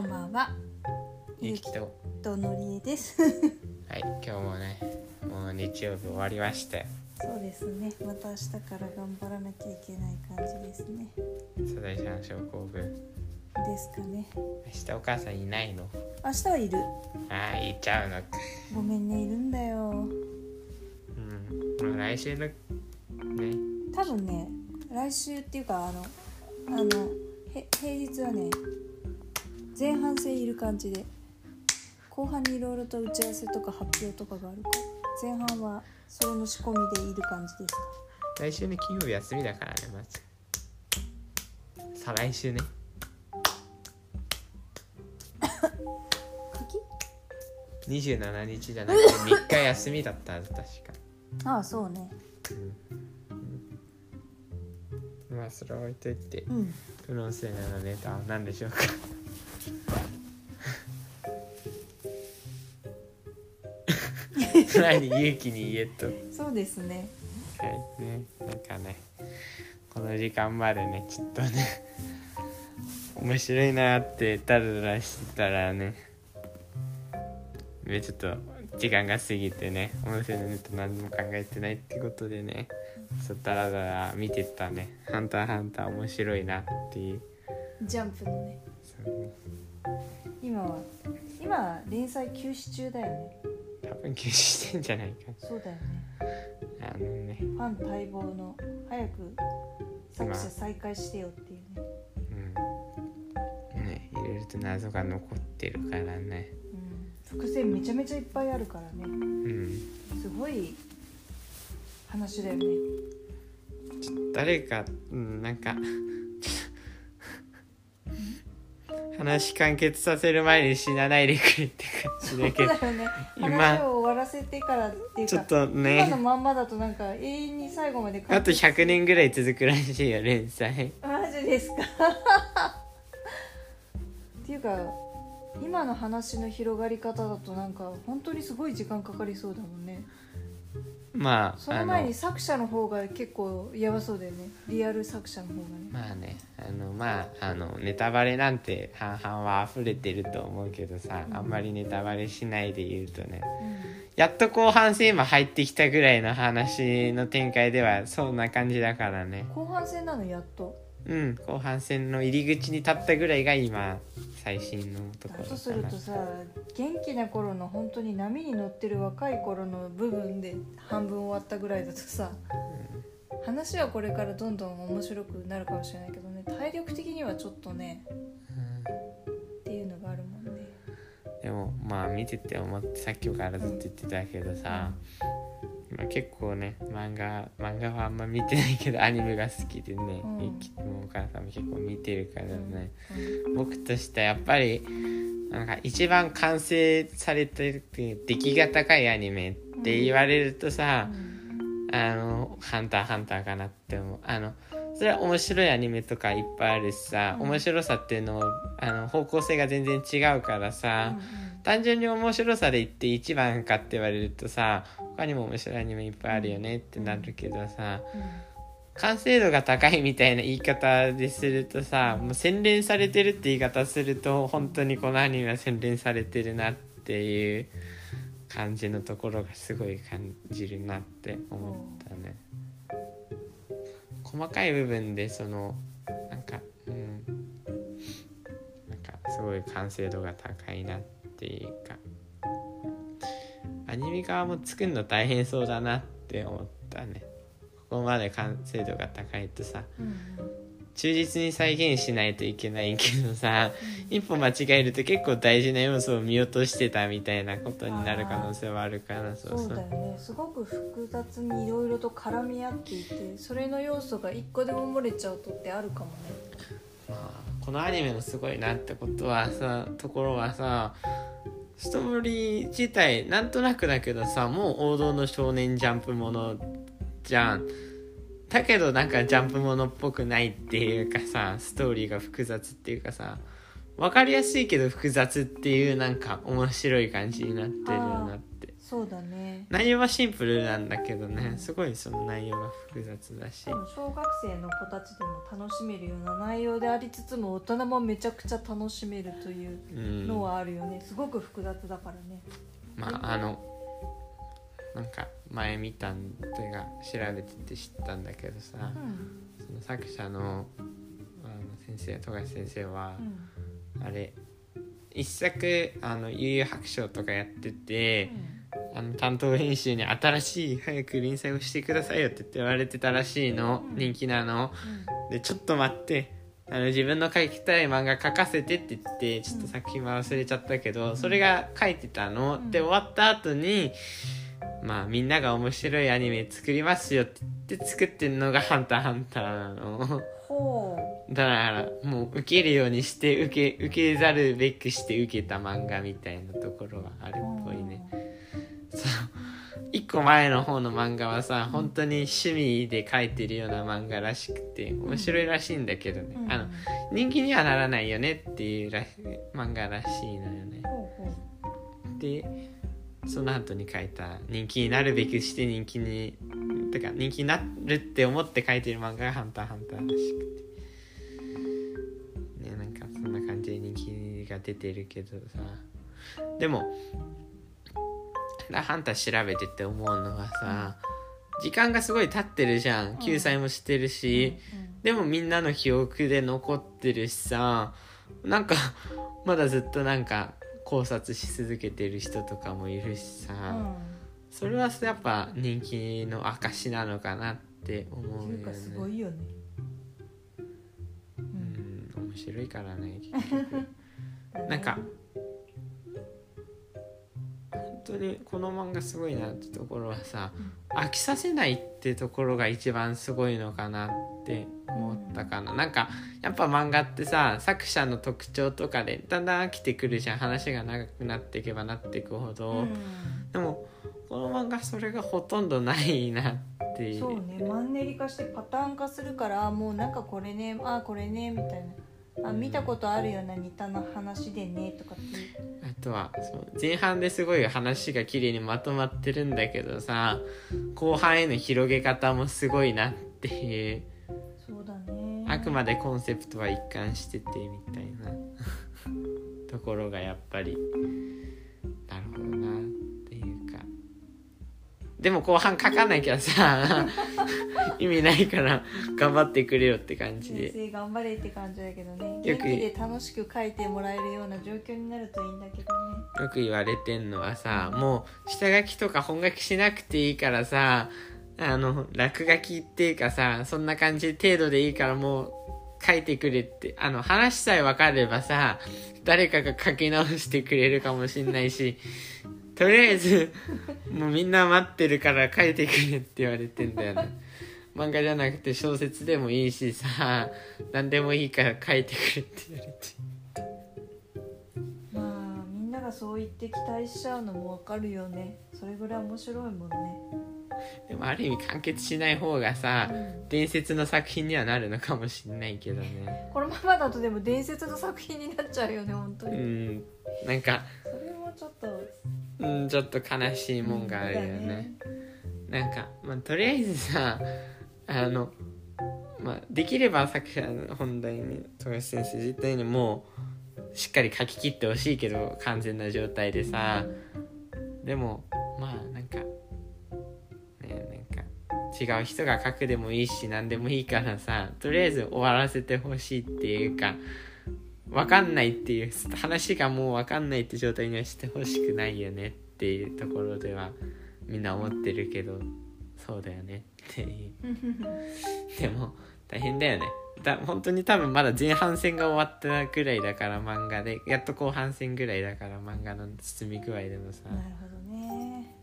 こんばんは。ゆきととのりえです。はい今日もねもう日曜日終わりましてそうですね。また明日から頑張らなきゃいけない感じですね。サザエさん症候群ですかね。明日お母さんいないの？明日はいる。ああ行っちゃうのかごめんね、いるんだよ。うんまあ来週のね多分ね、来週っていうか、あの、あの、へ平日はね、前半戦いる感じで、後半にいろいろと打ち合わせとか発表とかがあるから、前半はそれの仕込みでいる感じですか？来週の金曜日休みだからねまず。再来週ね。柿27日じゃなくて3日休みだったはず確か。ああ、そうね。まあそれは置いといて。うん。プロンセーナのネタは何でしょうか？何勇気に言えと。そうですね。はい。ねなんかねこの時間までねちょっとね面白いなってダラダラしてたらねねちょっと時間が過ぎてね面白いネタ何も考えてないってことでねそうダラダラ見てたね「ハンターハンター」面白いなっていう。ジャンプのね。今は今連載休止中だよね多分休止してんじゃないか。そうだよね。あのね。ファン待望の早く作者再開してよっていうね、うん。ねいろいろと謎が残ってるからね。うん、伏線めちゃめちゃいっぱいあるからね。うん。すごい話だよね。誰か、うん、なんか 話完結させる前に死なないでくれって感じだけどそうだよね。今話を終わらせてからっていうかちょっと今のねまんまだとなんか永遠に最後まであと100年ぐらい続くらしいよ連載。マジですか？っていうか今の話の広がり方だとなんか本当にすごい時間かかりそうだもんねまああその前にの作者の方が結構やばそうだよね。リアル作者の方がね。まあねあのまああのネタバレなんて半々は溢れてると思うけどさあんまりネタバレしないで言うとね。やっと後半戦も入ってきたぐらいの話の展開ではそんな感じだからね。後半戦なのやっとうん。後半戦の入り口に立ったぐらいが今最新のところだとするとさ元気な頃の本当に波に乗ってる若い頃の部分で半分終わったぐらいだとさ話はこれからどんどん面白くなるかもしれないけどね。体力的にはちょっとねっていうのがあるもんね。でもまあ見てて思ってさっきからずっと言ってたけどさ、まあ、結構ね漫画漫画はあんま見てないけど アニメが好きでね、うん。もお母さんも結構見てるからね、うん。僕としてはやっぱりなんか一番完成されてる出来が高いアニメって言われるとさ、あの「ハンターハンター」かなって思う。あのそれは面白いアニメとかいっぱいあるしさ、うん。面白さっていうのもあの方向性が全然違うからさ、うん単純に面白さで言って一番かって言われるとさ他にも面白いアニメいっぱいあるよねってなるけどさ完成度が高いみたいな言い方でするとさもう洗練されてるって言い方すると本当にこのアニメは洗練されてるなっていう感じのところがすごい感じるなって思ったね。細かい部分でそのなんかうんなんかすごい完成度が高いなっていうか。アニメ側も作るの大変そうだなって思ったね。ここまで完成度が高いとさ。うん忠実に再現しないといけないけどさ一歩間違えると結構大事な要素を見落としてたみたいなことになる可能性はあるからそうそうそうだよね。すごく複雑にいろいろと絡み合っていてそれの要素が一個でも漏れちゃうとってあるかもね。まあこのアニメのすごいなってことはさところはさストーリー自体なんとなくだけどさもう王道の少年ジャンプものじゃん。だけどなんかジャンプものっぽくないっていうかさストーリーが複雑っていうかさ分かりやすいけど複雑っていうなんか面白い感じになってるなって。そうだね。内容はシンプルなんだけどね。すごいその内容が複雑だし。小学生の子たちでも楽しめるような内容でありつつも大人もめちゃくちゃ楽しめるといううんのはあるよね。すごく複雑だからね。まああのなんか前見たんというか調べてて知ったんだけどさ、うん。その作者のあの先生富樫先生はう、ん。あれ一作あの悠々白書とかやってて、あの担当編集に新しい早く連載をしてくださいよって言って言われてたらしいの、うん。人気なの。うん。でちょっと待って。あの自分の書きたい漫画書かせてって言ってちょっと作品は忘れちゃったけど、それが書いてたの、うん。で終わった後にまあみんなが面白いアニメ作りますよって言って作ってんのが「ハンターハンター」なの。ほだからもう受けるようにして受け受けざるべくして受けた漫画みたいなところはあるうっぽい個前の方の漫画はさ本当に趣味で描いてるような漫画らしくて面白いらしいんだけどね、うん。あの人気にはならないよねっていうら漫画らしいのよね。でその後に書いた人気になるべくして人気にてか人気になるって思って書いてる漫画が「ハンターハンター」らしくて。ねなんかそんな感じで人気が出てるけどさ。でもハンター調べてて思うのはさ時間がすごい経ってるじゃん。救済もしてるうし、でもみんなの記憶で残ってるしさなんかまだずっとなんか考察し続けてる人とかもいるしさ、うん。それはやっぱ人気の証なのかなって思うよね。すごいよね。ううんん面白いからね結局。なんか本当にこの漫画すごいなってところはさ飽きさせないってところが一番すごいのかなって思ったかな、なんかやっぱ漫画ってさ作者の特徴とかでだんだん飽きてくるじゃん。話が長くなっていけばなっていくほど、うん。でもこの漫画それがほとんどないなっていう。そうね。マンネリ化してパターン化するからあもうなんかこれねあこれねみたいな。あ見たことあるような似たな話でねとかってとは前半ですごい話が綺麗にまとまってるんだけどさ後半への広げ方もすごいなっていう。そうだね。あくまでコンセプトは一貫しててみたいな。ところがやっぱりなるほどなでも後半書かなきゃさ 意味ないから頑張ってくれよって感じ先で生頑張れって感じだけどね。よく元気で楽しく書いてもらえるような状況になるといいんだけどね。よく言われてんのはさもう下書きとか本書きしなくていいからさあの落書きっていうかさそんな感じ程度でいいからもう書いてくれってあの話さえ分かればさ誰かが書き直してくれるかもしんないしとりあえずもうみんな待ってるから書いてくれって言われてんだよね。漫画じゃなくて小説でもいいしさ何でもいいから書いてくれって言われて。まあみんながそう言って期待しちゃうのもわかるよね。それぐらい面白いもんね。でもある意味完結しない方がさ、うん伝説の作品にはなるのかもしれないけどね。このままだとでも伝説の作品になっちゃうよね本当うに、ん。なんかそれもちょっとうんちょっと悲しいもんがあるよね,、なんか、まあ、とりあえずさあの、まあ、できれば作者の本題に富樫先生自体にもうしっかり書き切ってほしいけど完全な状態でさでもまあなんかねなんか違う人が書くでもいいし何でもいいからさとりあえず終わらせてほしいっていうか分かんないっていう話がもう分かんないって状態にはしてほしくないよねっていうところではみんな思ってるけどそうだよねっていう。でも大変だよね。だ本当に多分まだ前半戦が終わったぐらいだから漫画でやっと後半戦ぐらいだから漫画の進み具合でもさ。なるほどね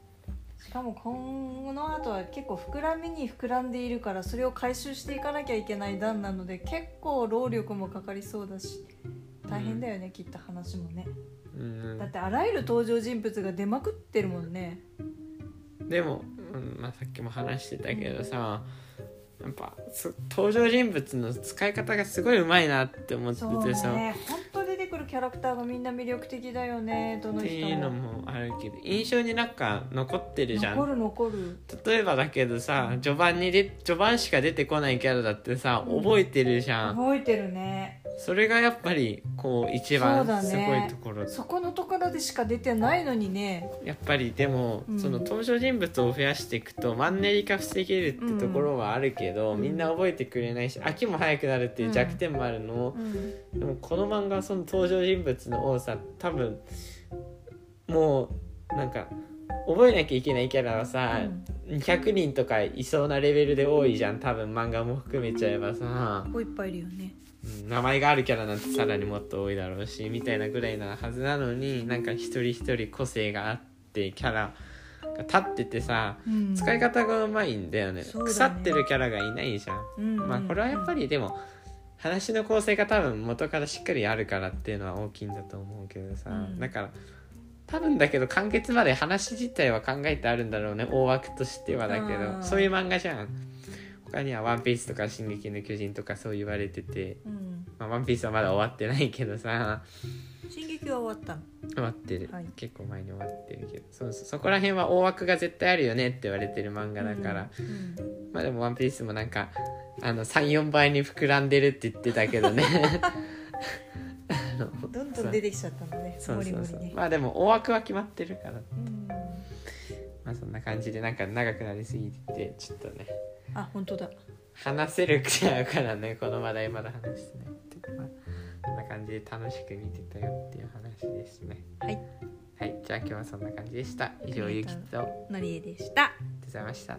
しかも今後の後は結構膨らみに膨らんでいるからそれを回収していかなきゃいけない段なので結構労力もかかりそうだし大変だよね、きっと話もね。うん。だってあらゆる登場人物が出まくってるもんね。でも、うんまあ、さっきも話してたけどさやっぱそ登場人物の使い方がすごい上手いなって思っててさ、ね。本ャラクターがみんな魅力的だよねどのって人いうのももあるけど印象になんか残ってるじゃん。残る残る。例えばだけどさ序盤にで序盤しか出てこないキャラだってさうん。覚えてるじゃん、覚えてるねそれがやっぱりこう一番すね。ごいところ、そこのところでしか出てないのにね。やっぱりでも、うん。その登場人物を増やしていくとマンネリ化防げるってところはあるけど、うん。みんな覚えてくれないし飽きも早くなるっていう弱点もあるの、うん。でもこの漫画はその登場人物の多さ多分もうなんか覚えなきゃいけないキャラはさ、200人とかいそうなレベルで多いじゃん。多分漫画も含めちゃえばさ、こういっぱいいるよね。うん名前があるキャラなんてさらにもっと多いだろうしみたいなぐらいなはずなのになんか一人一人個性があってキャラが立っててさうん。使い方がうまいんだよね,、ね。腐ってるキャラがいないじゃん、うんまあこれはやっぱりでも話の構成が多分元からしっかりあるからっていうのは大きいんだと思うけどさ、うん。だから多分だけど完結まで話自体は考えてあるんだろうね大枠としてはだけうどんそういう漫画じゃん他には「ワンピースとか「進撃の巨人」とかそう言われててうん「まあ、ワンピースはまだ終わってないけどさ。進撃は終わったの終わってる、はい。結構前に終わってるけど。そうそうそこら辺は大枠が絶対あるよねって言われてる漫画だから、うん。まあでも「ワンピースもなんかあの34倍に膨らんでるって言ってたけどね。あ のどんどん出てきちゃったのねそう。そうそうもりもりねまあでも大枠は決まってるから。うん。まあそんな感じでなんか長くなりすぎててちょっとねあ本当だ。話せるくらいからねこの話題まだ話してないって。まあそんな感じで楽しく見てたよっていう話ですね。はい。はいじゃあ今日はそんな感じでした。以上ゆきと。ありがとう。のりえでした。ございました